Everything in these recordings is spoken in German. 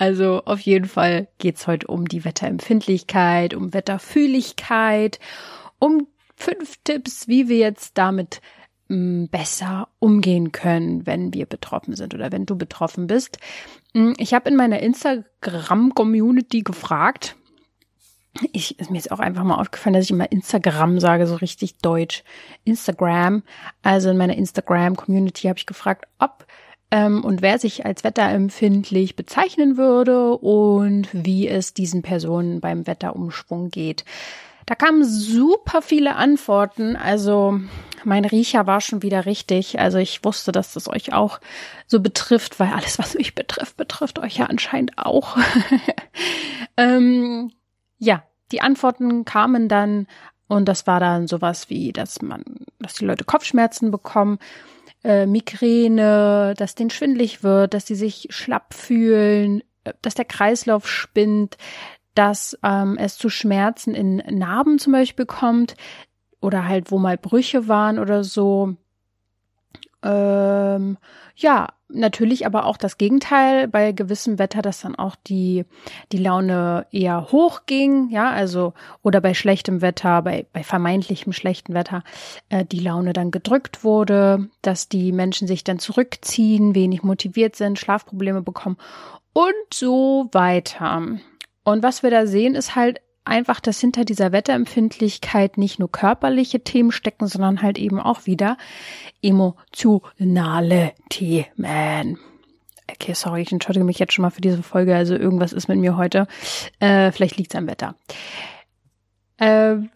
Also auf jeden Fall geht's heute um die Wetterempfindlichkeit, um Wetterfühligkeit, um fünf Tipps, wie wir jetzt damit mm, besser umgehen können, wenn wir betroffen sind oder wenn du betroffen bist. Mm, ich habe in meiner Instagram-Community gefragt, ich ist mir jetzt auch einfach mal aufgefallen, dass ich immer Instagram sage, so richtig deutsch. Instagram. Also in meiner Instagram-Community habe ich gefragt, ob ähm, und wer sich als wetterempfindlich bezeichnen würde und wie es diesen Personen beim Wetterumschwung geht. Da kamen super viele Antworten. Also mein Riecher war schon wieder richtig. Also ich wusste, dass das euch auch so betrifft, weil alles, was mich betrifft, betrifft euch ja anscheinend auch. ähm, ja, die Antworten kamen dann und das war dann sowas wie, dass man, dass die Leute Kopfschmerzen bekommen äh, Migräne, dass denen schwindlig wird, dass sie sich schlapp fühlen, äh, dass der Kreislauf spinnt, dass ähm, es zu Schmerzen in Narben zum Beispiel kommt oder halt wo mal Brüche waren oder so. Ähm, ja, natürlich aber auch das Gegenteil bei gewissem Wetter, dass dann auch die, die Laune eher hoch ging, ja, also, oder bei schlechtem Wetter, bei, bei vermeintlichem schlechten Wetter, äh, die Laune dann gedrückt wurde, dass die Menschen sich dann zurückziehen, wenig motiviert sind, Schlafprobleme bekommen und so weiter. Und was wir da sehen, ist halt einfach, dass hinter dieser Wetterempfindlichkeit nicht nur körperliche Themen stecken, sondern halt eben auch wieder emotionale Themen. Okay, sorry, ich entschuldige mich jetzt schon mal für diese Folge. Also irgendwas ist mit mir heute. Äh, vielleicht liegt es am Wetter. Ähm,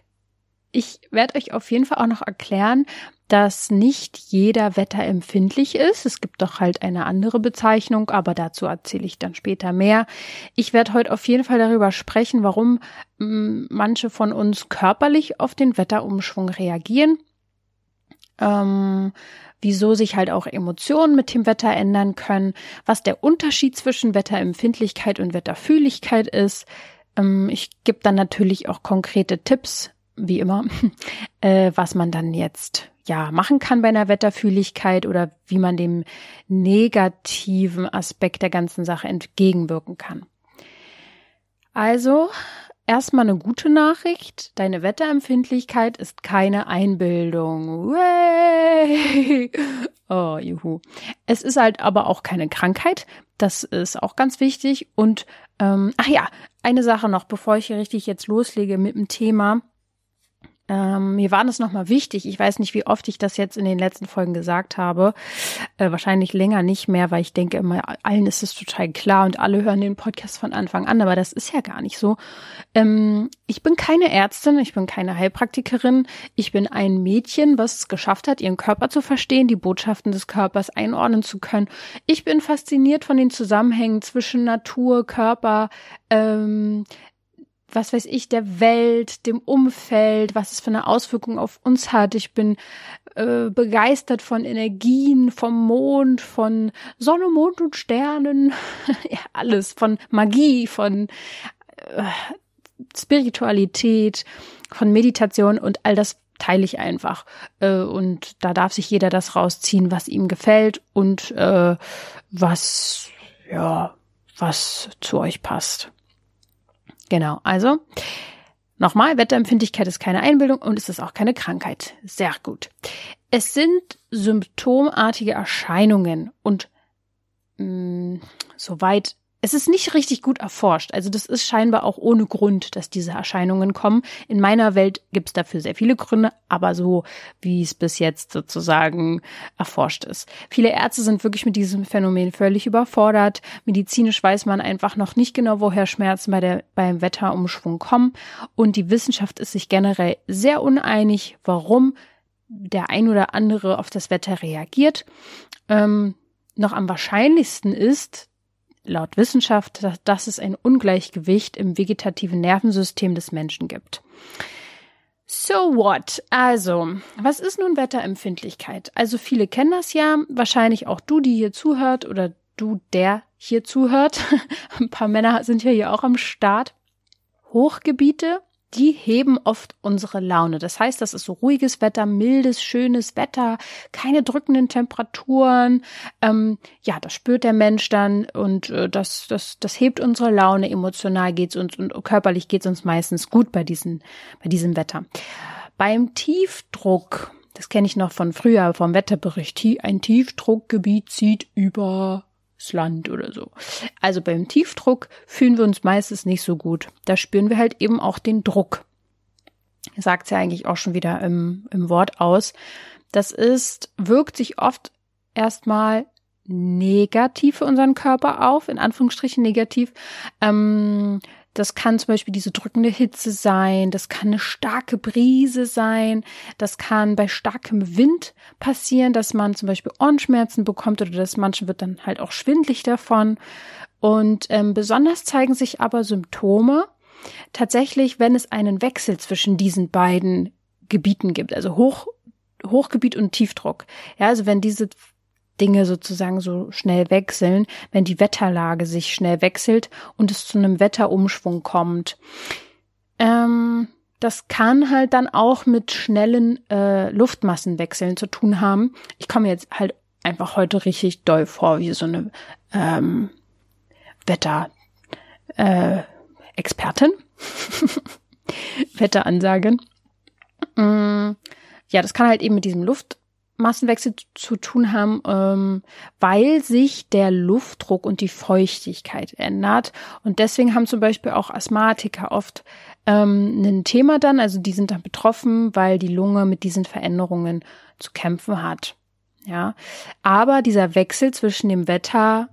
ich werde euch auf jeden Fall auch noch erklären, dass nicht jeder wetterempfindlich ist. Es gibt doch halt eine andere Bezeichnung, aber dazu erzähle ich dann später mehr. Ich werde heute auf jeden Fall darüber sprechen, warum mm, manche von uns körperlich auf den Wetterumschwung reagieren. Ähm, wieso sich halt auch Emotionen mit dem Wetter ändern können, was der Unterschied zwischen Wetterempfindlichkeit und Wetterfühligkeit ist. Ähm, ich gebe dann natürlich auch konkrete Tipps, wie immer, äh, was man dann jetzt ja machen kann bei einer Wetterfühligkeit oder wie man dem negativen Aspekt der ganzen Sache entgegenwirken kann. Also erstmal eine gute Nachricht. Deine Wetterempfindlichkeit ist keine Einbildung. Way! Oh, juhu. Es ist halt aber auch keine Krankheit. Das ist auch ganz wichtig. Und ähm, ach ja, eine Sache noch, bevor ich hier richtig jetzt loslege mit dem Thema. Ähm, mir war das nochmal wichtig. Ich weiß nicht, wie oft ich das jetzt in den letzten Folgen gesagt habe. Äh, wahrscheinlich länger nicht mehr, weil ich denke immer, allen ist es total klar und alle hören den Podcast von Anfang an. Aber das ist ja gar nicht so. Ähm, ich bin keine Ärztin, ich bin keine Heilpraktikerin. Ich bin ein Mädchen, was es geschafft hat, ihren Körper zu verstehen, die Botschaften des Körpers einordnen zu können. Ich bin fasziniert von den Zusammenhängen zwischen Natur, Körper, ähm, was weiß ich, der Welt, dem Umfeld, was es für eine Auswirkung auf uns hat. Ich bin äh, begeistert von Energien, vom Mond, von Sonne, Mond und Sternen, ja, alles, von Magie, von äh, Spiritualität, von Meditation und all das teile ich einfach. Äh, und da darf sich jeder das rausziehen, was ihm gefällt und äh, was, ja, was zu euch passt. Genau, also nochmal, Wetterempfindlichkeit ist keine Einbildung und es ist auch keine Krankheit. Sehr gut. Es sind symptomartige Erscheinungen und mh, mm, soweit es ist nicht richtig gut erforscht. Also das ist scheinbar auch ohne Grund, dass diese Erscheinungen kommen. In meiner Welt gibt es dafür sehr viele Gründe, aber so, wie es bis jetzt sozusagen erforscht ist. Viele Ärzte sind wirklich mit diesem Phänomen völlig überfordert. Medizinisch weiß man einfach noch nicht genau, woher Schmerzen bei der, beim Wetterumschwung kommen. Und die Wissenschaft ist sich generell sehr uneinig, warum der ein oder andere auf das Wetter reagiert. Ähm, noch am wahrscheinlichsten ist, laut Wissenschaft, dass, dass es ein Ungleichgewicht im vegetativen Nervensystem des Menschen gibt. So what? Also, was ist nun Wetterempfindlichkeit? Also viele kennen das ja, wahrscheinlich auch du, die hier zuhört oder du, der hier zuhört. Ein paar Männer sind ja hier auch am Start. Hochgebiete die heben oft unsere Laune. Das heißt, das ist so ruhiges Wetter, mildes, schönes Wetter, keine drückenden Temperaturen. Ähm, ja, das spürt der Mensch dann und äh, das, das, das hebt unsere Laune. Emotional geht's uns und körperlich geht's uns meistens gut bei, diesen, bei diesem Wetter. Beim Tiefdruck, das kenne ich noch von früher vom Wetterbericht, ein Tiefdruckgebiet zieht über Land oder so. Also beim Tiefdruck fühlen wir uns meistens nicht so gut. Da spüren wir halt eben auch den Druck. Sagt ja eigentlich auch schon wieder im, im Wort aus. Das ist, wirkt sich oft erstmal negativ für unseren Körper auf, in Anführungsstrichen negativ. Ähm, das kann zum Beispiel diese drückende Hitze sein, das kann eine starke Brise sein, das kann bei starkem Wind passieren, dass man zum Beispiel Ohrenschmerzen bekommt oder dass manchen wird dann halt auch schwindlig davon. Und ähm, besonders zeigen sich aber Symptome tatsächlich, wenn es einen Wechsel zwischen diesen beiden Gebieten gibt, also Hoch, Hochgebiet und Tiefdruck. Ja, also wenn diese Dinge sozusagen so schnell wechseln, wenn die Wetterlage sich schnell wechselt und es zu einem Wetterumschwung kommt. Ähm, das kann halt dann auch mit schnellen äh, Luftmassenwechseln zu tun haben. Ich komme jetzt halt einfach heute richtig doll vor, wie so eine ähm, Wetter äh, Expertin. Wetteransagen. Mm, ja, das kann halt eben mit diesem Luft Massenwechsel zu tun haben, ähm, weil sich der Luftdruck und die Feuchtigkeit ändert. Und deswegen haben zum Beispiel auch Asthmatiker oft ähm, ein Thema dann, also die sind dann betroffen, weil die Lunge mit diesen Veränderungen zu kämpfen hat. Ja, aber dieser Wechsel zwischen dem Wetter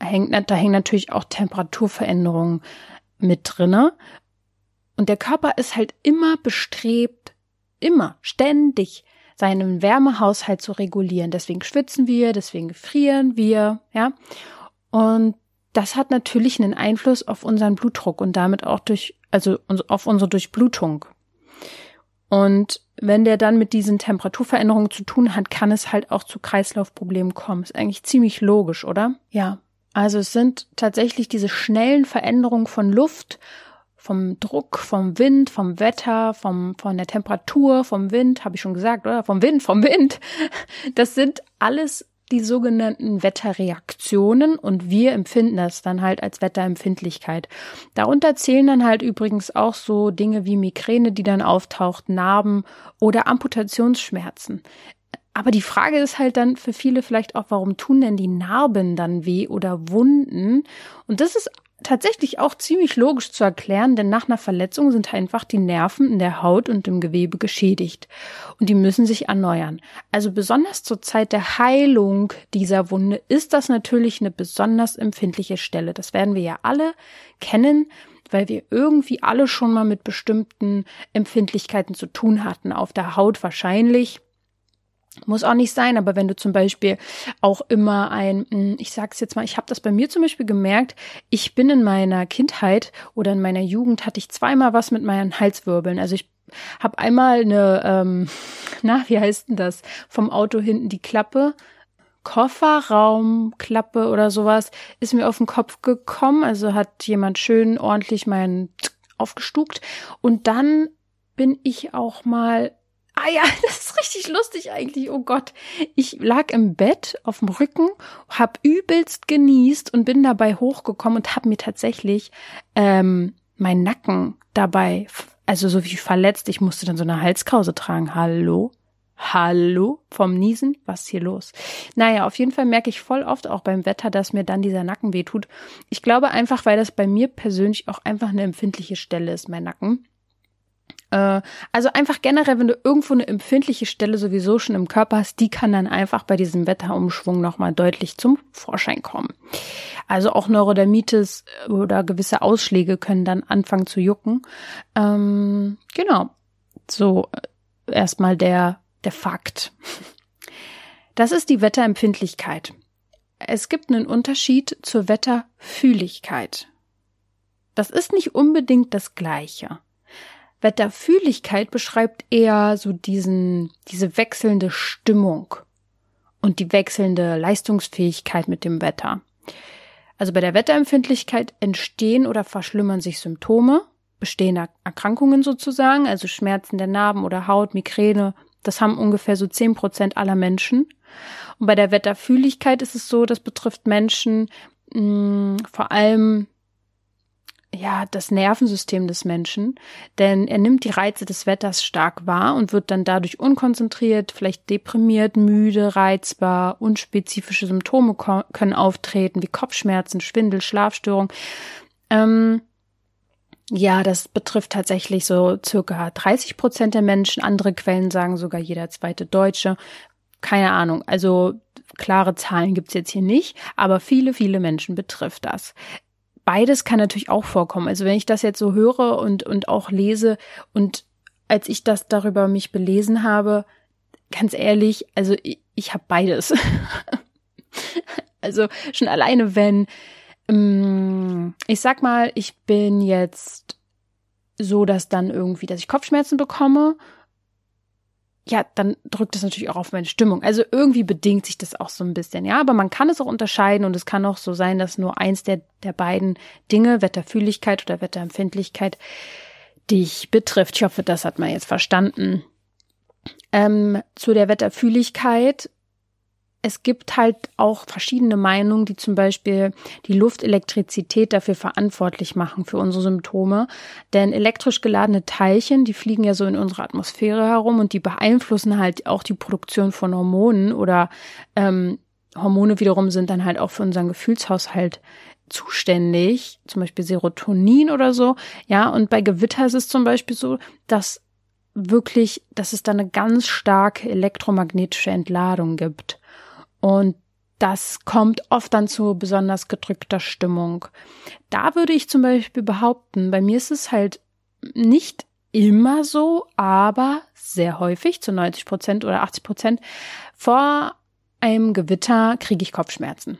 hängt, da hängen natürlich auch Temperaturveränderungen mit drinne. Und der Körper ist halt immer bestrebt, immer, ständig seinen Wärmehaushalt zu regulieren. Deswegen schwitzen wir, deswegen frieren wir, ja. Und das hat natürlich einen Einfluss auf unseren Blutdruck und damit auch durch, also auf unsere Durchblutung. Und wenn der dann mit diesen Temperaturveränderungen zu tun hat, kann es halt auch zu Kreislaufproblemen kommen. Ist eigentlich ziemlich logisch, oder? Ja. Also es sind tatsächlich diese schnellen Veränderungen von Luft vom Druck, vom Wind, vom Wetter, vom, von der Temperatur, vom Wind, habe ich schon gesagt, oder? Vom Wind, vom Wind. Das sind alles die sogenannten Wetterreaktionen und wir empfinden das dann halt als Wetterempfindlichkeit. Darunter zählen dann halt übrigens auch so Dinge wie Migräne, die dann auftaucht, Narben oder Amputationsschmerzen. Aber die Frage ist halt dann für viele vielleicht auch, warum tun denn die Narben dann weh oder Wunden? Und das ist tatsächlich auch ziemlich logisch zu erklären, denn nach einer Verletzung sind einfach die Nerven in der Haut und im Gewebe geschädigt und die müssen sich erneuern. Also besonders zur Zeit der Heilung dieser Wunde ist das natürlich eine besonders empfindliche Stelle. Das werden wir ja alle kennen, weil wir irgendwie alle schon mal mit bestimmten Empfindlichkeiten zu tun hatten. Auf der Haut wahrscheinlich muss auch nicht sein, aber wenn du zum Beispiel auch immer ein, hm, ich sag's jetzt mal, ich habe das bei mir zum Beispiel gemerkt, ich bin in meiner Kindheit oder in meiner Jugend hatte ich zweimal was mit meinen Halswirbeln. Also ich habe einmal eine, ähm, na, wie heißt denn das, vom Auto hinten die Klappe, Kofferraumklappe oder sowas, ist mir auf den Kopf gekommen. Also hat jemand schön ordentlich meinen aufgestuckt. Und dann bin ich auch mal Ah ja, das ist richtig lustig eigentlich. Oh Gott. Ich lag im Bett auf dem Rücken, hab übelst genießt und bin dabei hochgekommen und hab mir tatsächlich ähm, meinen Nacken dabei, also so wie verletzt. Ich musste dann so eine Halskrause tragen. Hallo? Hallo? Vom Niesen? Was ist hier los? Naja, auf jeden Fall merke ich voll oft auch beim Wetter, dass mir dann dieser Nacken wehtut. Ich glaube einfach, weil das bei mir persönlich auch einfach eine empfindliche Stelle ist, mein Nacken. Äh, also einfach generell, wenn du irgendwo eine empfindliche Stelle sowieso schon im Körper hast, die kann dann einfach bei diesem Wetterumschwung nochmal deutlich zum Vorschein kommen. Also auch Neurodermitis oder gewisse Ausschläge können dann anfangen zu jucken. Ähm, genau. So äh, erstmal der, der Fakt. Das ist die Wetterempfindlichkeit. es gibt einen Unterschied zur Wetterfühligkeit. Das ist nicht unbedingt das Gleiche. Wetterfühligkeit beschreibt eher so diesen, diese wechselnde Stimmung und die wechselnde Leistungsfähigkeit mit dem Wetter. Also bei der Wetterempfindlichkeit entstehen oder verschlimmern sich Symptome, bestehende Erkrankungen sozusagen, also Schmerzen der Narben oder Haut, Migräne. Das haben ungefähr so zehn Prozent aller Menschen. Und bei der Wetterfühligkeit ist es so, das betrifft Menschen mh, mm, vor allem ja, das Nervensystem des Menschen, denn er nimmt die Reize des Wetters stark wahr und wird dann dadurch unkonzentriert, vielleicht deprimiert, müde, reizbar, unspezifische Symptome können auftreten, wie Kopfschmerzen, Schwindel, Schlafstörung. Ähm, ja, das betrifft tatsächlich so circa 30 Prozent der Menschen. Andere Quellen sagen sogar jeder zweite Deutsche. Keine Ahnung. Also klare Zahlen gibt's jetzt hier nicht, aber viele, viele Menschen betrifft das beides kann natürlich auch vorkommen. Also wenn ich das jetzt so höre und, und auch lese und als ich das darüber mich belesen habe, ganz ehrlich, also ich, ich habe beides. also schon alleine, wenn, ähm, ich sag mal, ich bin jetzt so, dass dann irgendwie, dass ich Kopfschmerzen bekomme ja, dann drückt das natürlich auch auf meine Stimmung. Also irgendwie bedingt sich das auch so ein bisschen, ja. Aber man kann es auch unterscheiden und es kann auch so sein, dass nur eins der, der beiden Dinge, Wetterfühligkeit oder Wetterempfindlichkeit, dich betrifft. Ich hoffe, das hat man jetzt verstanden. Ähm, zu der Wetterfühligkeit es gibt halt auch verschiedene Meinungen, die zum Beispiel die Luftelektrizität dafür verantwortlich machen für unsere Symptome. Denn elektrisch geladene Teilchen, die fliegen ja so in unserer Atmosphäre herum und die beeinflussen halt auch die Produktion von Hormonen oder ähm, Hormone wiederum sind dann halt auch für unseren Gefühlshaushalt zuständig, zum Beispiel Serotonin oder so. Ja, und bei Gewitter ist es zum Beispiel so, dass wirklich, dass es da eine ganz starke elektromagnetische Entladung gibt. Und das kommt oft dann zu besonders gedrückter Stimmung. Da würde ich zum Beispiel behaupten, bei mir ist es halt nicht immer so, aber sehr häufig, zu 90 Prozent oder 80 Prozent, vor einem Gewitter kriege ich Kopfschmerzen.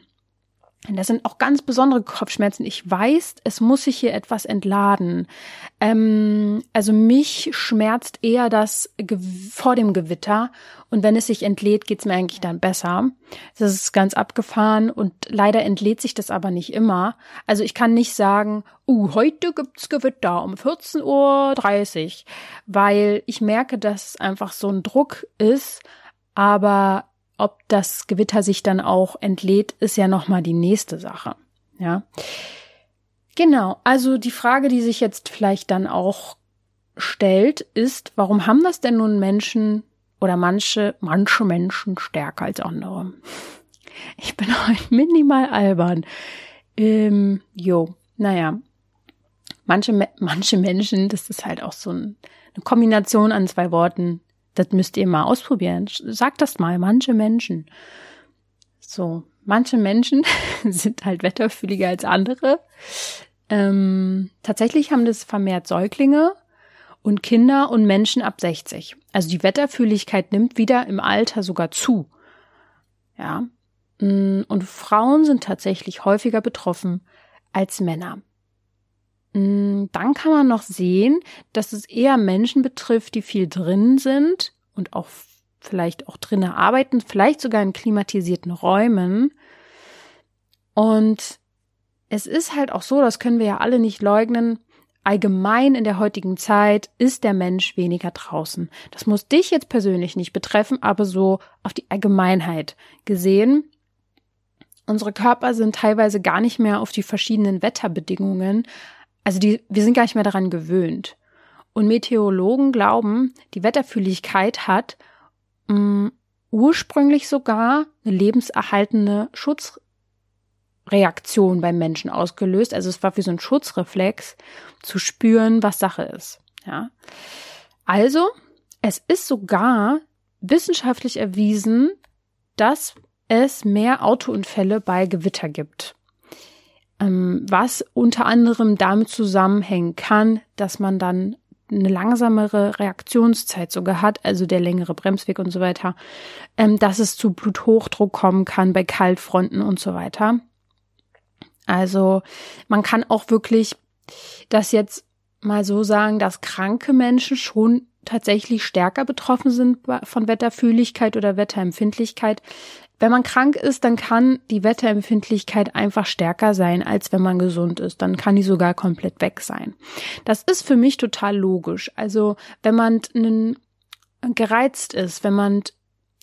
Das sind auch ganz besondere Kopfschmerzen. Ich weiß, es muss sich hier etwas entladen. Ähm, also mich schmerzt eher das vor dem Gewitter und wenn es sich entlädt, geht's mir eigentlich dann besser. Das ist ganz abgefahren und leider entlädt sich das aber nicht immer. Also ich kann nicht sagen, uh, heute gibt's Gewitter um 14.30 Uhr, weil ich merke, dass einfach so ein Druck ist, aber ob das Gewitter sich dann auch entlädt, ist ja nochmal die nächste Sache. Ja. Genau. Also die Frage, die sich jetzt vielleicht dann auch stellt, ist, warum haben das denn nun Menschen oder manche, manche Menschen stärker als andere? Ich bin heute minimal albern. Ähm, jo, naja. Manche, manche Menschen, das ist halt auch so ein, eine Kombination an zwei Worten, das müsst ihr mal ausprobieren. Sagt das mal, manche Menschen. So, manche Menschen sind halt wetterfühliger als andere. Ähm, tatsächlich haben das vermehrt Säuglinge und Kinder und Menschen ab 60. Also die Wetterfühligkeit nimmt wieder im Alter sogar zu. Ja. Mm, und Frauen sind tatsächlich häufiger betroffen als Männer. Mm, dann kann man noch sehen, dass es eher Menschen betrifft, die viel drin sind und auch vielleicht auch drinnen arbeiten, vielleicht sogar in klimatisierten Räumen. Und es ist halt auch so, das können wir ja alle nicht leugnen, allgemein in der heutigen Zeit ist der Mensch weniger draußen. Das muss dich jetzt persönlich nicht betreffen, aber so auf die Allgemeinheit gesehen. Unsere Körper sind teilweise gar nicht mehr auf die verschiedenen Wetterbedingungen also die, wir sind gar nicht mehr daran gewöhnt. Und Meteorologen glauben, die Wetterfühligkeit hat mh, mm, ursprünglich sogar eine lebenserhaltende Schutzreaktion beim Menschen ausgelöst. Also es war wie so ein Schutzreflex, zu spüren, was Sache ist. Ja. Also, es ist sogar wissenschaftlich erwiesen, dass es mehr Autounfälle bei Gewitter gibt was unter anderem damit zusammenhängen kann, dass man dann eine langsamere Reaktionszeit sogar hat, also der längere Bremsweg und so weiter, ähm, dass es zu Bluthochdruck kommen kann bei Kaltfronten und so weiter. Also man kann auch wirklich das jetzt mal so sagen, dass kranke Menschen schon tatsächlich stärker betroffen sind von Wetterfühligkeit oder Wetterempfindlichkeit. Wenn man krank ist, dann kann die Wetterempfindlichkeit einfach stärker sein, als wenn man gesund ist. Dann kann die sogar komplett weg sein. Das ist für mich total logisch. Also wenn man gereizt ist, wenn man,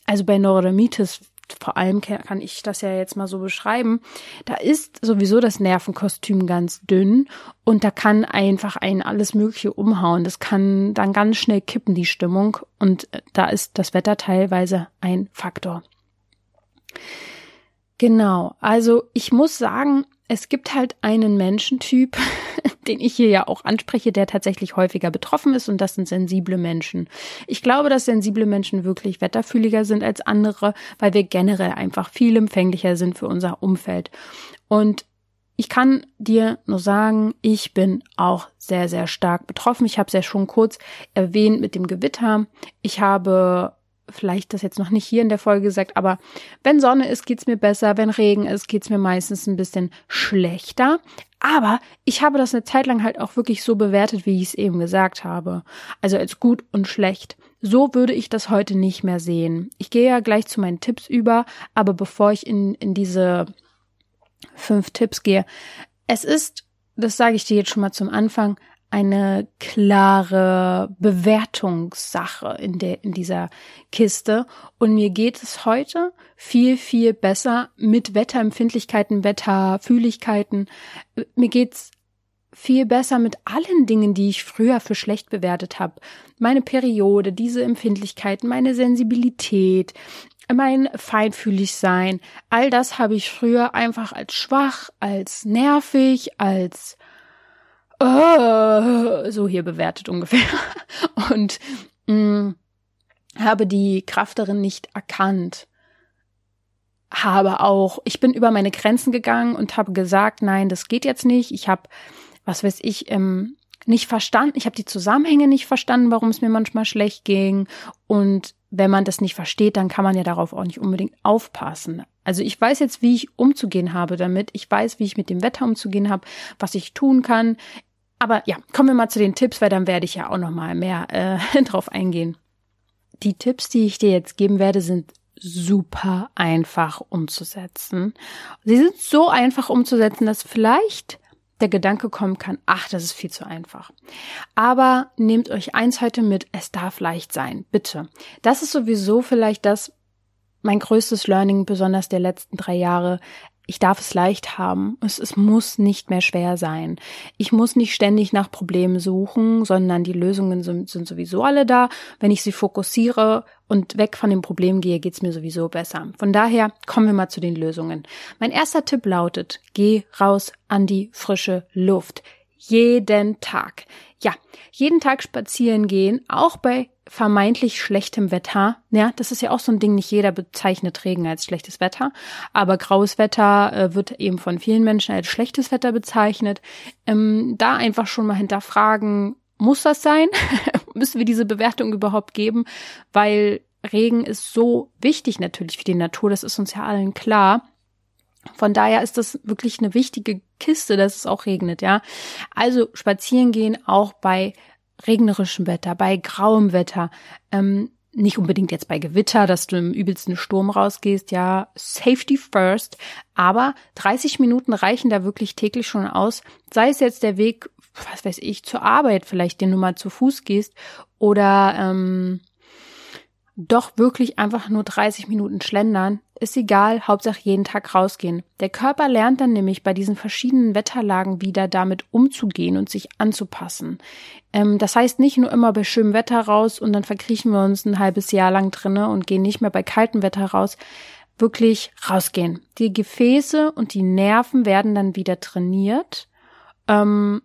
also bei Neurodermitis vor allem kann ich das ja jetzt mal so beschreiben, da ist sowieso das Nervenkostüm ganz dünn und da kann einfach ein alles Mögliche umhauen. Das kann dann ganz schnell kippen, die Stimmung und äh, da ist das Wetter teilweise ein Faktor. Genau, also ich muss sagen, es gibt halt einen Menschentyp, den ich hier ja auch anspreche, der tatsächlich häufiger betroffen ist und das sind sensible Menschen. Ich glaube, dass sensible Menschen wirklich wetterfühliger sind als andere, weil wir generell einfach viel empfänglicher sind für unser Umfeld. Und ich kann dir nur sagen, ich bin auch sehr, sehr stark betroffen. Ich habe es ja schon kurz erwähnt mit dem Gewitter. Ich habe vielleicht das jetzt noch nicht hier in der Folge gesagt, aber wenn Sonne ist, geht's mir besser, wenn Regen ist, geht's mir meistens ein bisschen schlechter. Aber ich habe das eine Zeit lang halt auch wirklich so bewertet, wie ich es eben gesagt habe. Also als gut und schlecht. So würde ich das heute nicht mehr sehen. Ich gehe ja gleich zu meinen Tipps über, aber bevor ich in, in diese fünf Tipps gehe, es ist, das sage ich dir jetzt schon mal zum Anfang, eine klare Bewertungssache in der, in dieser Kiste. Und mir geht es heute viel, viel besser mit Wetterempfindlichkeiten, Wetterfühligkeiten. Mir geht's viel besser mit allen Dingen, die ich früher für schlecht bewertet habe. Meine Periode, diese Empfindlichkeiten, meine Sensibilität, mein Feinfühligsein, all das habe ich früher einfach als schwach, als nervig, als oh, so hier bewertet ungefähr. Und mh, mm, habe die Kraft darin nicht erkannt. Habe auch, ich bin über meine Grenzen gegangen und habe gesagt, nein, das geht jetzt nicht. Ich habe, was weiß ich, ähm, nicht verstanden. Ich habe die Zusammenhänge nicht verstanden, warum es mir manchmal schlecht ging. Und wenn man das nicht versteht, dann kann man ja darauf auch nicht unbedingt aufpassen. Also ich weiß jetzt, wie ich umzugehen habe damit. Ich weiß, wie ich mit dem Wetter umzugehen habe, was ich tun kann. Aber ja, kommen wir mal zu den Tipps, weil dann werde ich ja auch noch mal mehr äh, drauf eingehen. Die Tipps, die ich dir jetzt geben werde, sind super einfach umzusetzen. Sie sind so einfach umzusetzen, dass vielleicht der Gedanke kommen kann, ach, das ist viel zu einfach. Aber nehmt euch eins heute mit, es darf leicht sein, bitte. Das ist sowieso vielleicht das, mein größtes Learning, besonders der letzten drei Jahre ich darf es leicht haben. Es, es muss nicht mehr schwer sein. Ich muss nicht ständig nach Problemen suchen, sondern die Lösungen sind, sind sowieso alle da. Wenn ich sie fokussiere und weg von dem Problem gehe, geht's mir sowieso besser. Von daher kommen wir mal zu den Lösungen. Mein erster Tipp lautet, geh raus an die frische Luft. Jeden Tag. Ja, jeden Tag spazieren gehen, auch bei vermeintlich schlechtem Wetter. Ja, das ist ja auch so ein Ding, nicht jeder bezeichnet Regen als schlechtes Wetter, aber graues Wetter äh, wird eben von vielen Menschen als schlechtes Wetter bezeichnet. Ähm, da einfach schon mal hinterfragen, muss das sein? Müssen wir diese Bewertung überhaupt geben? Weil Regen ist so wichtig natürlich für die Natur, das ist uns ja allen klar. Von daher ist das wirklich eine wichtige Kiste, dass es auch regnet, ja. Also spazieren gehen auch bei regnerischem Wetter, bei grauem Wetter, ähm, nicht unbedingt jetzt bei Gewitter, dass du im übelsten Sturm rausgehst, ja, Safety first, aber 30 Minuten reichen da wirklich täglich schon aus, sei es jetzt der Weg, was weiß ich, zur Arbeit vielleicht, den du mal zu Fuß gehst oder ähm, doch wirklich einfach nur 30 Minuten schlendern, ist egal, Hauptsache jeden Tag rausgehen. Der Körper lernt dann nämlich bei diesen verschiedenen Wetterlagen wieder damit umzugehen und sich anzupassen. Ähm, das heißt nicht nur immer bei schönem Wetter raus und dann verkriechen wir uns ein halbes Jahr lang drinne und gehen nicht mehr bei kaltem Wetter raus. Wirklich rausgehen. Die Gefäße und die Nerven werden dann wieder trainiert. Ähm,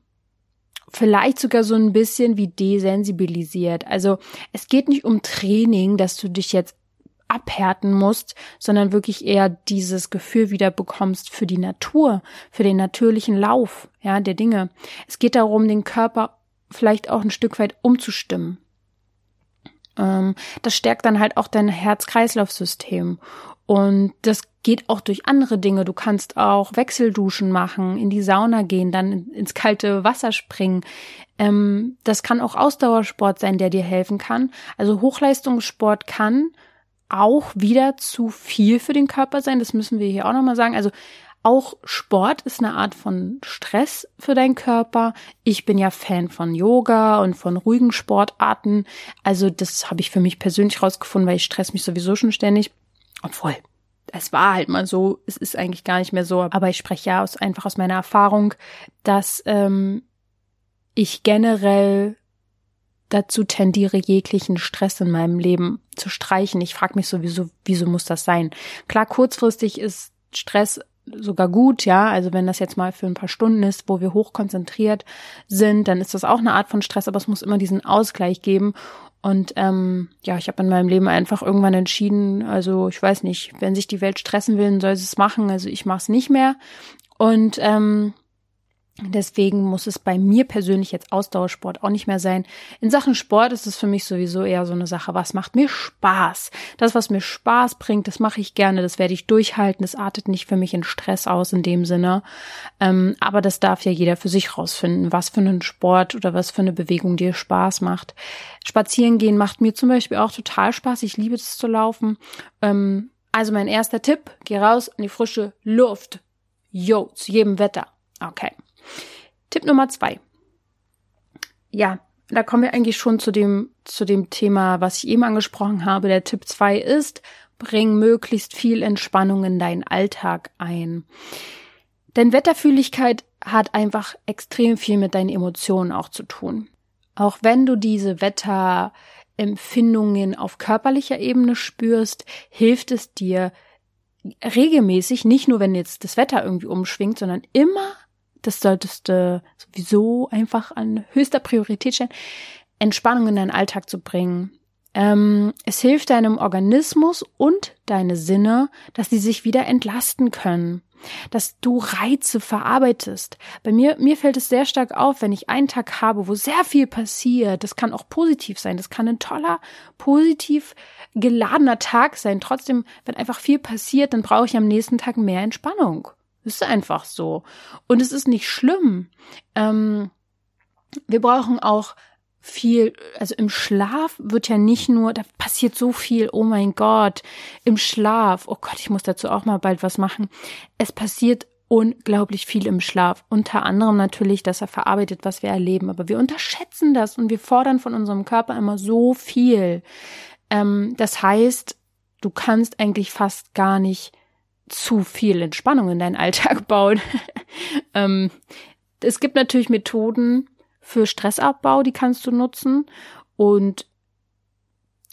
vielleicht sogar so ein bisschen wie desensibilisiert. Also es geht nicht um Training, dass du dich jetzt abhärten musst, sondern wirklich eher dieses Gefühl wieder bekommst für die Natur, für den natürlichen Lauf, ja, der Dinge. Es geht darum, den Körper vielleicht auch ein Stück weit umzustimmen. Ähm, das stärkt dann halt auch dein Herz-Kreislauf-System. Und das geht auch durch andere Dinge. Du kannst auch Wechselduschen machen, in die Sauna gehen, dann ins kalte Wasser springen. Ähm, das kann auch Ausdauersport sein, der dir helfen kann. Also Hochleistungssport kann auch wieder zu viel für den Körper sein. Das müssen wir hier auch nochmal sagen. Also auch Sport ist eine Art von Stress für deinen Körper. Ich bin ja Fan von Yoga und von ruhigen Sportarten. Also das habe ich für mich persönlich rausgefunden, weil ich stress mich sowieso schon ständig. Obwohl, es war halt mal so, es ist eigentlich gar nicht mehr so, aber ich spreche ja aus, einfach aus meiner Erfahrung, dass ähm, ich generell dazu tendiere, jeglichen Stress in meinem Leben zu streichen. Ich frage mich sowieso, wieso muss das sein? Klar, kurzfristig ist Stress sogar gut, ja. Also wenn das jetzt mal für ein paar Stunden ist, wo wir hochkonzentriert sind, dann ist das auch eine Art von Stress, aber es muss immer diesen Ausgleich geben. Und ähm, ja, ich habe in meinem Leben einfach irgendwann entschieden, also ich weiß nicht, wenn sich die Welt stressen will, soll sie es machen. Also ich mache es nicht mehr. Und ähm, Deswegen muss es bei mir persönlich jetzt Ausdauersport auch nicht mehr sein. In Sachen Sport ist es für mich sowieso eher so eine Sache, was macht mir Spaß? Das, was mir Spaß bringt, das mache ich gerne, das werde ich durchhalten, das artet nicht für mich in Stress aus in dem Sinne. Ähm, aber das darf ja jeder für sich rausfinden, was für einen Sport oder was für eine Bewegung dir Spaß macht. Spazieren gehen macht mir zum Beispiel auch total Spaß. Ich liebe es zu laufen. Ähm, also mein erster Tipp, geh raus in die frische Luft. Yo, zu jedem Wetter. Okay. Tipp Nummer zwei. Ja, da kommen wir eigentlich schon zu dem, zu dem Thema, was ich eben angesprochen habe. Der Tipp zwei ist, bring möglichst viel Entspannung in deinen Alltag ein. Denn Wetterfühligkeit hat einfach extrem viel mit deinen Emotionen auch zu tun. Auch wenn du diese Wetterempfindungen auf körperlicher Ebene spürst, hilft es dir regelmäßig, nicht nur wenn jetzt das Wetter irgendwie umschwingt, sondern immer das solltest du sowieso einfach an höchster Priorität stellen, Entspannung in deinen Alltag zu bringen. Ähm, es hilft deinem Organismus und deine Sinne, dass sie sich wieder entlasten können, dass du Reize verarbeitest. Bei mir, mir fällt es sehr stark auf, wenn ich einen Tag habe, wo sehr viel passiert. Das kann auch positiv sein. Das kann ein toller, positiv geladener Tag sein. Trotzdem, wenn einfach viel passiert, dann brauche ich am nächsten Tag mehr Entspannung. Ist einfach so. Und es ist nicht schlimm. Ähm, wir brauchen auch viel, also im Schlaf wird ja nicht nur, da passiert so viel, oh mein Gott, im Schlaf, oh Gott, ich muss dazu auch mal bald was machen. Es passiert unglaublich viel im Schlaf. Unter anderem natürlich, dass er verarbeitet, was wir erleben. Aber wir unterschätzen das und wir fordern von unserem Körper immer so viel. Ähm, das heißt, du kannst eigentlich fast gar nicht zu viel Entspannung in deinen Alltag bauen. ähm, es gibt natürlich Methoden für Stressabbau, die kannst du nutzen. Und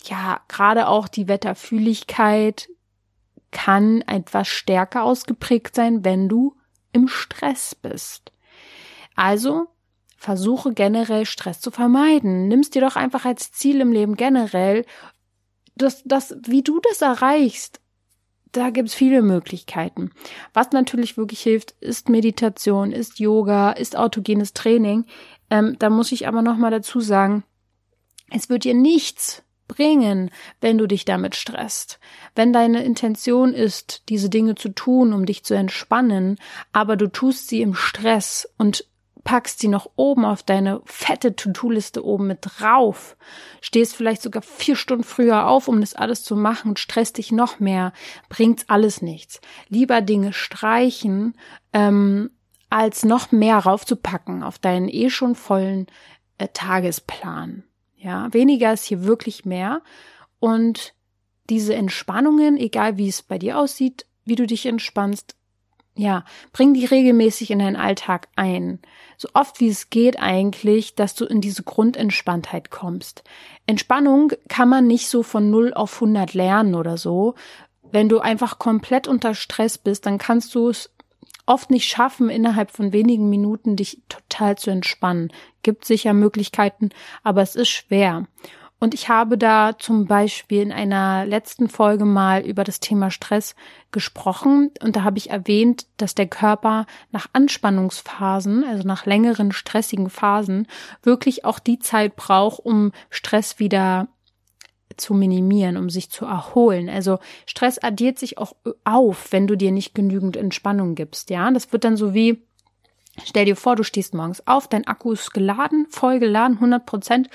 ja, gerade auch die Wetterfühligkeit kann etwas stärker ausgeprägt sein, wenn du im Stress bist. Also versuche generell Stress zu vermeiden. Nimmst dir doch einfach als Ziel im Leben generell, dass das, wie du das erreichst, da gibt es viele Möglichkeiten. Was natürlich wirklich hilft, ist Meditation, ist Yoga, ist autogenes Training. Ähm, da muss ich aber noch mal dazu sagen, es wird dir nichts bringen, wenn du dich damit stresst. Wenn deine Intention ist, diese Dinge zu tun, um dich zu entspannen, aber du tust sie im Stress und packst sie noch oben auf deine fette To-Do-Liste oben mit drauf, stehst vielleicht sogar vier Stunden früher auf, um das alles zu machen und stresst dich noch mehr, bringt's alles nichts. Lieber Dinge streichen, ähm, als noch mehr raufzupacken auf deinen eh schon vollen äh, Tagesplan. Ja, weniger ist hier wirklich mehr und diese Entspannungen, egal wie es bei dir aussieht, wie du dich entspannst, ja, bring die regelmäßig in deinen Alltag ein. So oft wie es geht eigentlich, dass du in diese Grundentspanntheit kommst. Entspannung kann man nicht so von 0 auf 100 lernen oder so. Wenn du einfach komplett unter Stress bist, dann kannst du es oft nicht schaffen, innerhalb von wenigen Minuten dich total zu entspannen. Gibt sicher Möglichkeiten, aber es ist schwer. Und ich habe da zum Beispiel in einer letzten Folge mal über das Thema Stress gesprochen. Und da habe ich erwähnt, dass der Körper nach Anspannungsphasen, also nach längeren stressigen Phasen, wirklich auch die Zeit braucht, um Stress wieder zu minimieren, um sich zu erholen. Also Stress addiert sich auch auf, wenn du dir nicht genügend Entspannung gibst. Ja, das wird dann so wie Stell dir vor, du stehst morgens auf, dein Akku ist geladen, voll geladen, 100 Prozent.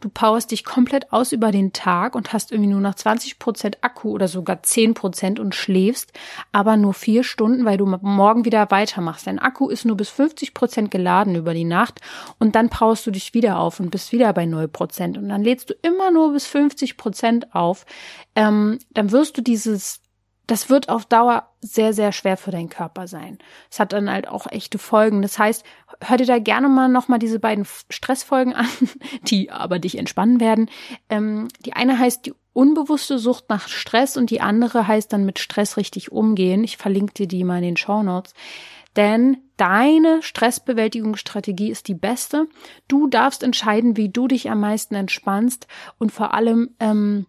Du powerst dich komplett aus über den Tag und hast irgendwie nur noch 20 Prozent Akku oder sogar 10 Prozent und schläfst, aber nur vier Stunden, weil du morgen wieder weitermachst. Dein Akku ist nur bis 50 Prozent geladen über die Nacht und dann powerst du dich wieder auf und bist wieder bei 0 Prozent und dann lädst du immer nur bis 50 Prozent auf. Ähm, dann wirst du dieses das wird auf Dauer sehr, sehr schwer für deinen Körper sein. Es hat dann halt auch echte Folgen. Das heißt, hör dir da gerne mal nochmal diese beiden Stressfolgen an, die aber dich entspannen werden. Ähm, die eine heißt die unbewusste Sucht nach Stress und die andere heißt dann mit Stress richtig umgehen. Ich verlinke dir die mal in den Show Notes. Denn deine Stressbewältigungsstrategie ist die beste. Du darfst entscheiden, wie du dich am meisten entspannst und vor allem, ähm,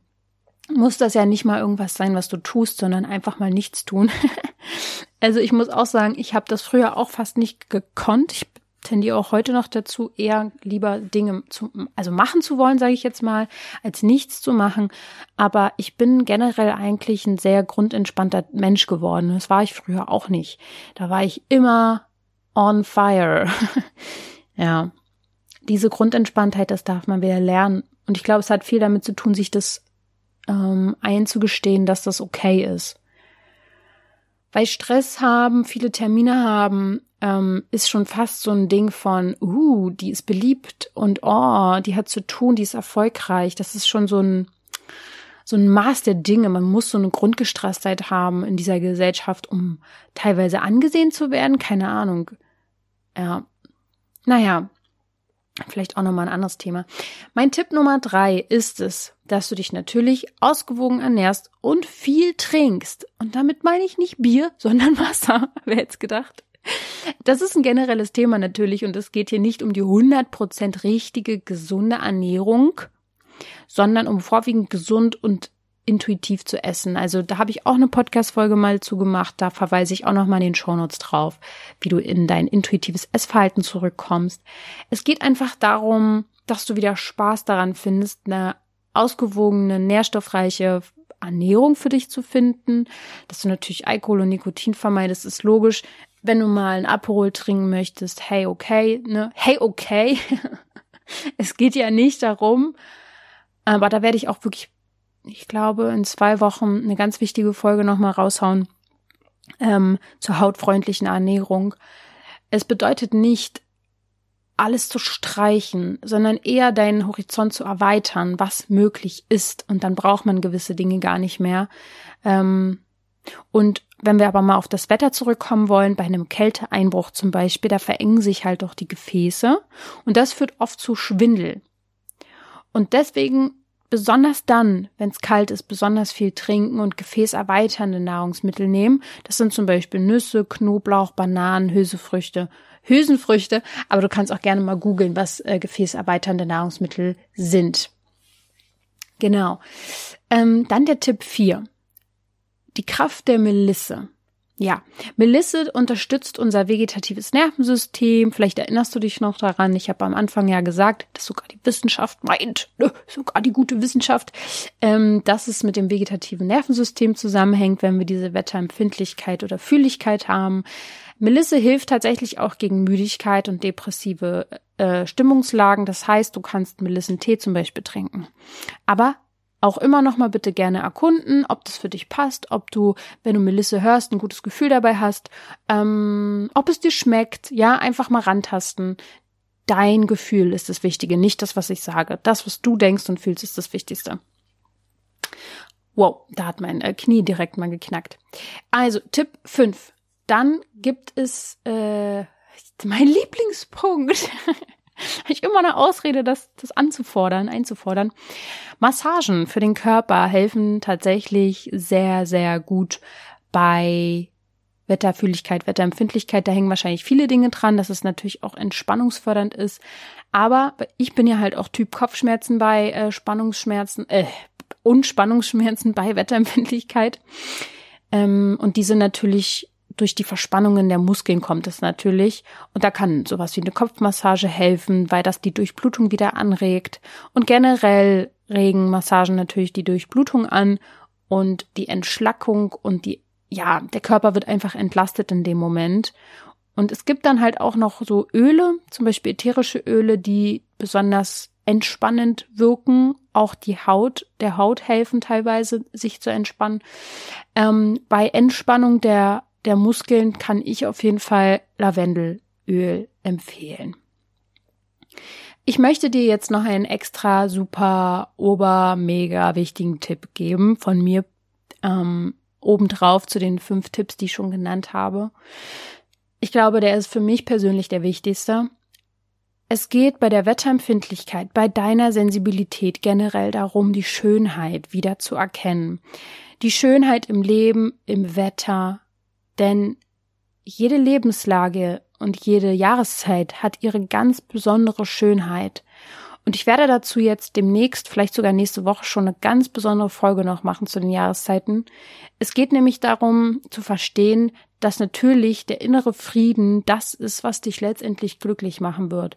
muss das ja nicht mal irgendwas sein, was du tust, sondern einfach mal nichts tun. also ich muss auch sagen, ich habe das früher auch fast nicht gekonnt. Ich tendiere auch heute noch dazu, eher lieber Dinge zu, also machen zu wollen, sage ich jetzt mal, als nichts zu machen. Aber ich bin generell eigentlich ein sehr grundentspannter Mensch geworden. Das war ich früher auch nicht. Da war ich immer on fire. ja. Diese Grundentspanntheit, das darf man wieder lernen. Und ich glaube, es hat viel damit zu tun, sich das ähm, einzugestehen, dass das okay ist. Weil Stress haben, viele Termine haben, ähm, ist schon fast so ein Ding von, uh, die ist beliebt und oh, die hat zu tun, die ist erfolgreich. Das ist schon so ein, so ein Maß der Dinge. Man muss so eine Grundgestresstheit haben in dieser Gesellschaft, um teilweise angesehen zu werden. Keine Ahnung. Ja. Naja, Vielleicht auch nochmal ein anderes Thema. Mein Tipp Nummer drei ist es, dass du dich natürlich ausgewogen ernährst und viel trinkst. Und damit meine ich nicht Bier, sondern Wasser. Wer hätte gedacht? Das ist ein generelles Thema natürlich und es geht hier nicht um die 100% richtige, gesunde Ernährung, sondern um vorwiegend gesund und intuitiv zu essen. Also da habe ich auch eine Podcast-Folge mal zugemacht. Da verweise ich auch noch mal in den Shownotes drauf, wie du in dein intuitives Essverhalten zurückkommst. Es geht einfach darum, dass du wieder Spaß daran findest, eine ausgewogene, nährstoffreiche Ernährung für dich zu finden, dass du natürlich Alkohol und Nikotin vermeidest, ist logisch. Wenn du mal ein Aperol trinken möchtest, hey okay, ne? Hey okay. es geht ja nicht darum, aber da werde ich auch wirklich ich glaube, in zwei Wochen eine ganz wichtige Folge nochmal raushauen ähm, zur hautfreundlichen Ernährung. Es bedeutet nicht, alles zu streichen, sondern eher deinen Horizont zu erweitern, was möglich ist. Und dann braucht man gewisse Dinge gar nicht mehr. Ähm, und wenn wir aber mal auf das Wetter zurückkommen wollen, bei einem Kälteeinbruch zum Beispiel, da verengen sich halt doch die Gefäße und das führt oft zu Schwindel. Und deswegen besonders dann, wenn es kalt ist, besonders viel trinken und gefäßerweiternde Nahrungsmittel nehmen. Das sind zum Beispiel Nüsse, Knoblauch, Bananen, Hülsefrüchte, Hülsenfrüchte. Aber du kannst auch gerne mal googeln, was äh, gefäßerweiternde Nahrungsmittel sind. Genau. Ähm, dann der Tipp 4. Die Kraft der Melisse. Ja, Melisse unterstützt unser vegetatives Nervensystem. Vielleicht erinnerst du dich noch daran. Ich habe am Anfang ja gesagt, dass sogar die Wissenschaft meint, ne, sogar die gute Wissenschaft, ähm, dass es mit dem vegetativen Nervensystem zusammenhängt, wenn wir diese Wetterempfindlichkeit oder Fühligkeit haben. Melisse hilft tatsächlich auch gegen Müdigkeit und depressive äh, Stimmungslagen. Das heißt, du kannst Melissentee zum Beispiel trinken. Aber auch immer noch mal bitte gerne erkunden, ob das für dich passt, ob du, wenn du Melisse hörst, ein gutes Gefühl dabei hast, ähm, ob es dir schmeckt, ja, einfach mal rantasten. Dein Gefühl ist das Wichtige, nicht das, was ich sage. Das, was du denkst und fühlst, ist das Wichtigste. Wow, da hat mein äh, Knie direkt mal geknackt. Also, Tipp 5. Dann gibt es äh, mein Lieblingspunkt. ich immer eine Ausrede, das, das anzufordern, einzufordern. Massagen für den Körper helfen tatsächlich sehr, sehr gut bei Wetterfühligkeit, Wetterempfindlichkeit, da hängen wahrscheinlich viele Dinge dran, dass es natürlich auch entspannungsfördernd ist. Aber ich bin ja halt auch Typ Kopfschmerzen bei äh, Spannungsschmerzen, äh, und Spannungsschmerzen bei Wetterempfindlichkeit. Ähm, und diese natürlich durch die Verspannungen der Muskeln kommt es natürlich. Und da kann sowas wie eine Kopfmassage helfen, weil das die Durchblutung wieder anregt. Und generell regen Massagen natürlich die Durchblutung an und die Entschlackung und die, ja, der Körper wird einfach entlastet in dem Moment. Und es gibt dann halt auch noch so Öle, zum Beispiel ätherische Öle, die besonders entspannend wirken. Auch die Haut, der Haut helfen teilweise, sich zu entspannen. Ähm, bei Entspannung der der Muskeln kann ich auf jeden Fall Lavendelöl empfehlen. Ich möchte dir jetzt noch einen extra super ober mega wichtigen Tipp geben von mir ähm, obendrauf zu den fünf Tipps, die ich schon genannt habe. Ich glaube, der ist für mich persönlich der wichtigste. Es geht bei der Wetterempfindlichkeit, bei deiner Sensibilität generell darum, die Schönheit wieder zu erkennen. Die Schönheit im Leben, im Wetter, denn jede Lebenslage und jede Jahreszeit hat ihre ganz besondere Schönheit. Und ich werde dazu jetzt demnächst, vielleicht sogar nächste Woche schon eine ganz besondere Folge noch machen zu den Jahreszeiten. Es geht nämlich darum zu verstehen, dass natürlich der innere Frieden das ist, was dich letztendlich glücklich machen wird.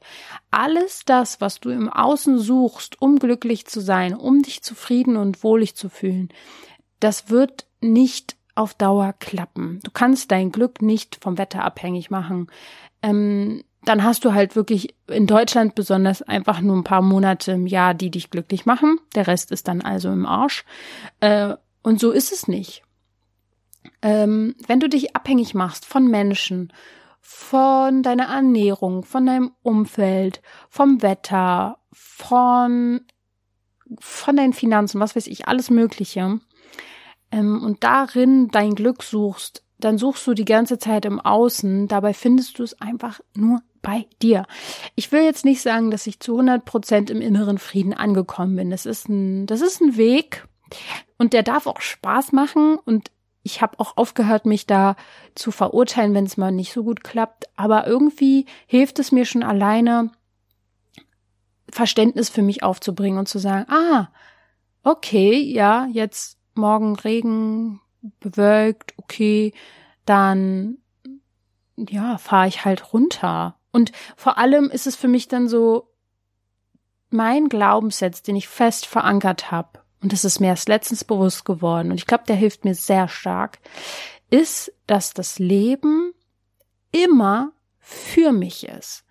Alles das, was du im Außen suchst, um glücklich zu sein, um dich zufrieden und wohlig zu fühlen, das wird nicht auf Dauer klappen. Du kannst dein Glück nicht vom Wetter abhängig machen. Ähm, dann hast du halt wirklich in Deutschland besonders einfach nur ein paar Monate im Jahr, die dich glücklich machen. Der Rest ist dann also im Arsch. Äh, und so ist es nicht. Ähm, wenn du dich abhängig machst von Menschen, von deiner Ernährung, von deinem Umfeld, vom Wetter, von, von deinen Finanzen, was weiß ich, alles Mögliche, ähm, und darin dein Glück suchst, dann suchst du die ganze Zeit im Außen, dabei findest du es einfach nur bei dir. Ich will jetzt nicht sagen, dass ich zu 100 Prozent im inneren Frieden angekommen bin. Das ist ein, das ist ein Weg und der darf auch Spaß machen und ich habe auch aufgehört, mich da zu verurteilen, wenn es mal nicht so gut klappt. Aber irgendwie hilft es mir schon alleine, Verständnis für mich aufzubringen und zu sagen, ah, okay, ja, jetzt morgen Regen, bewölkt, okay, dann ja, fahre ich halt runter. Und vor allem ist es für mich dann so mein Glaubenssatz, den ich fest verankert habe, und das ist mir erst letztens bewusst geworden, und ich glaube, der hilft mir sehr stark, ist, dass das Leben immer für mich ist.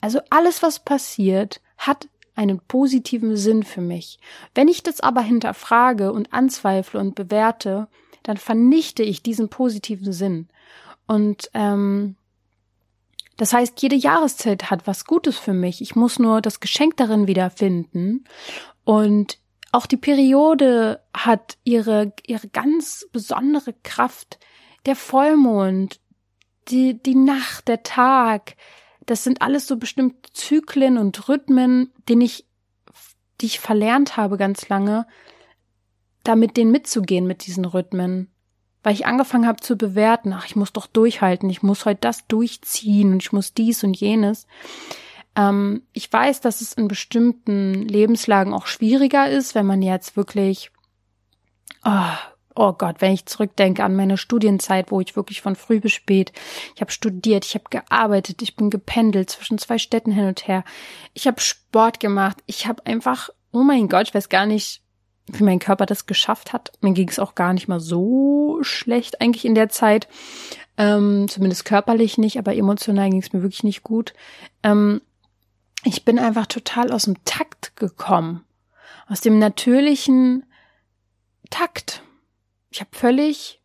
Also alles, was passiert, hat einen positiven Sinn für mich. Wenn ich das aber hinterfrage und anzweifle und bewerte, dann vernichte ich diesen positiven Sinn. Und ähm, das heißt, jede Jahreszeit hat was Gutes für mich. Ich muss nur das Geschenk darin wiederfinden. Und auch die Periode hat ihre, ihre ganz besondere Kraft. Der Vollmond, die, die Nacht, der Tag, das sind alles so bestimmte Zyklen und Rhythmen, den ich, die ich verlernt habe ganz lange, damit den mitzugehen mit diesen Rhythmen. Weil ich angefangen habe zu bewerten, ach, ich muss doch durchhalten, ich muss heute das durchziehen und ich muss dies und jenes. Ähm, ich weiß, dass es in bestimmten Lebenslagen auch schwieriger ist, wenn man jetzt wirklich oh, oh Gott, wenn ich zurückdenke an meine Studienzeit, wo ich wirklich von früh bis spät, ich habe studiert, ich habe gearbeitet, ich bin gependelt zwischen zwei Städten hin und her, ich habe Sport gemacht, ich habe einfach, oh mein Gott, ich weiß gar nicht, wie mein Körper das geschafft hat. Mir ging es auch gar nicht mal so schlecht eigentlich in der Zeit, ähm, zumindest körperlich nicht, aber emotional ging es mir wirklich nicht gut. Ähm, ich bin einfach total aus dem Takt gekommen, aus dem natürlichen Takt ich habe völlig,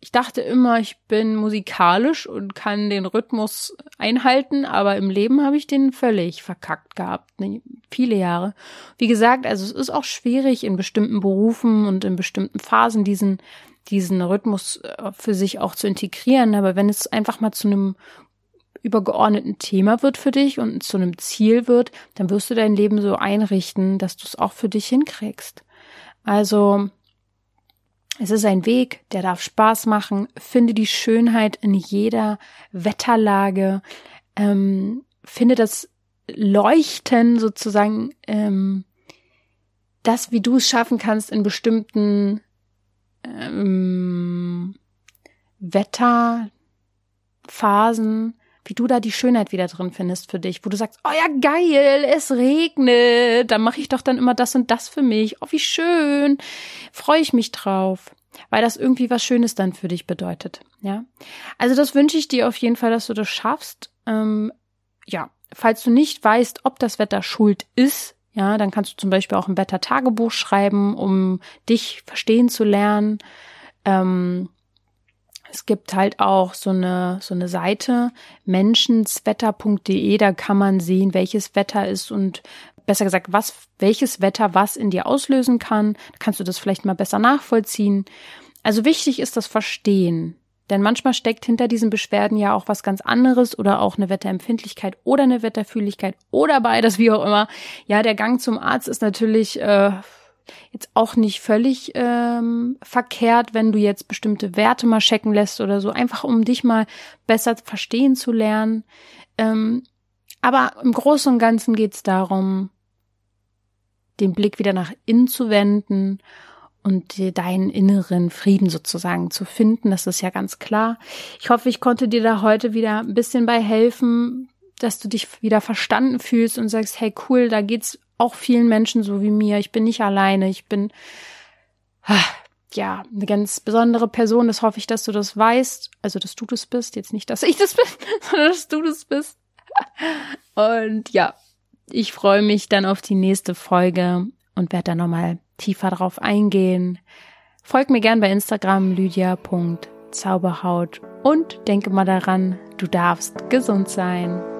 ich dachte immer, ich bin musikalisch und kann den Rhythmus einhalten, aber im Leben habe ich den völlig verkackt gehabt, ne, viele Jahre. Wie gesagt, also es ist auch schwierig in bestimmten Berufen und in bestimmten Phasen diesen diesen Rhythmus äh, für sich auch zu integrieren, aber wenn es einfach mal zu einem übergeordneten Thema wird für dich und zu einem Ziel wird, dann wirst du dein Leben so einrichten, dass du es auch für dich hinkriegst. Also Es ist ein Weg, der darf Spaß machen. Finde die Schönheit in jeder Wetterlage. Ähm, finde das Leuchten sozusagen, ähm, das, wie du es schaffen kannst in bestimmten ähm, Wetterphasen, wie du da die Schönheit wieder drin findest für dich, wo du sagst, oh ja, geil, es regnet, dann mache ich doch dann immer das und das für mich. Oh, wie schön, freue ich mich drauf, weil das irgendwie was Schönes dann für dich bedeutet. Ja, also das wünsche ich dir auf jeden Fall, dass du das schaffst. Ähm, ja, falls du nicht weißt, ob das Wetter schuld ist, ja, dann kannst du zum Beispiel auch ein Wettertagebuch schreiben, um dich verstehen zu lernen. Ähm, es gibt halt auch so eine, so eine Seite, menschenswetter.de, da kann man sehen, welches Wetter ist und besser gesagt, was, welches Wetter was in dir auslösen kann. Da kannst du das vielleicht mal besser nachvollziehen. Also wichtig ist das Verstehen. Denn manchmal steckt hinter diesen Beschwerden ja auch was ganz anderes oder auch eine Wetterempfindlichkeit oder eine Wetterfühligkeit oder beides, wie auch immer. Ja, der Gang zum Arzt ist natürlich äh, jetzt auch nicht völlig ähm, verkehrt, wenn du jetzt bestimmte Werte mal checken lässt oder so, einfach um dich mal besser verstehen zu lernen. Ähm, aber im Großen und Ganzen geht es darum, den Blick wieder nach innen zu wenden und deinen inneren Frieden sozusagen zu finden. Das ist ja ganz klar. Ich hoffe, ich konnte dir da heute wieder ein bisschen bei helfen, dass du dich wieder verstanden fühlst und sagst, hey cool, da geht's auch vielen Menschen so wie mir. Ich bin nicht alleine. Ich bin ah, ja eine ganz besondere Person. Das hoffe ich, dass du das weißt. Also, dass du das bist. Jetzt nicht, dass ich das bin, sondern dass du das bist. Und ja, ich freue mich dann auf die nächste Folge und werde da nochmal tiefer drauf eingehen. Folg mir gern bei Instagram lydia.zauberhaut und denke mal daran, du darfst gesund sein.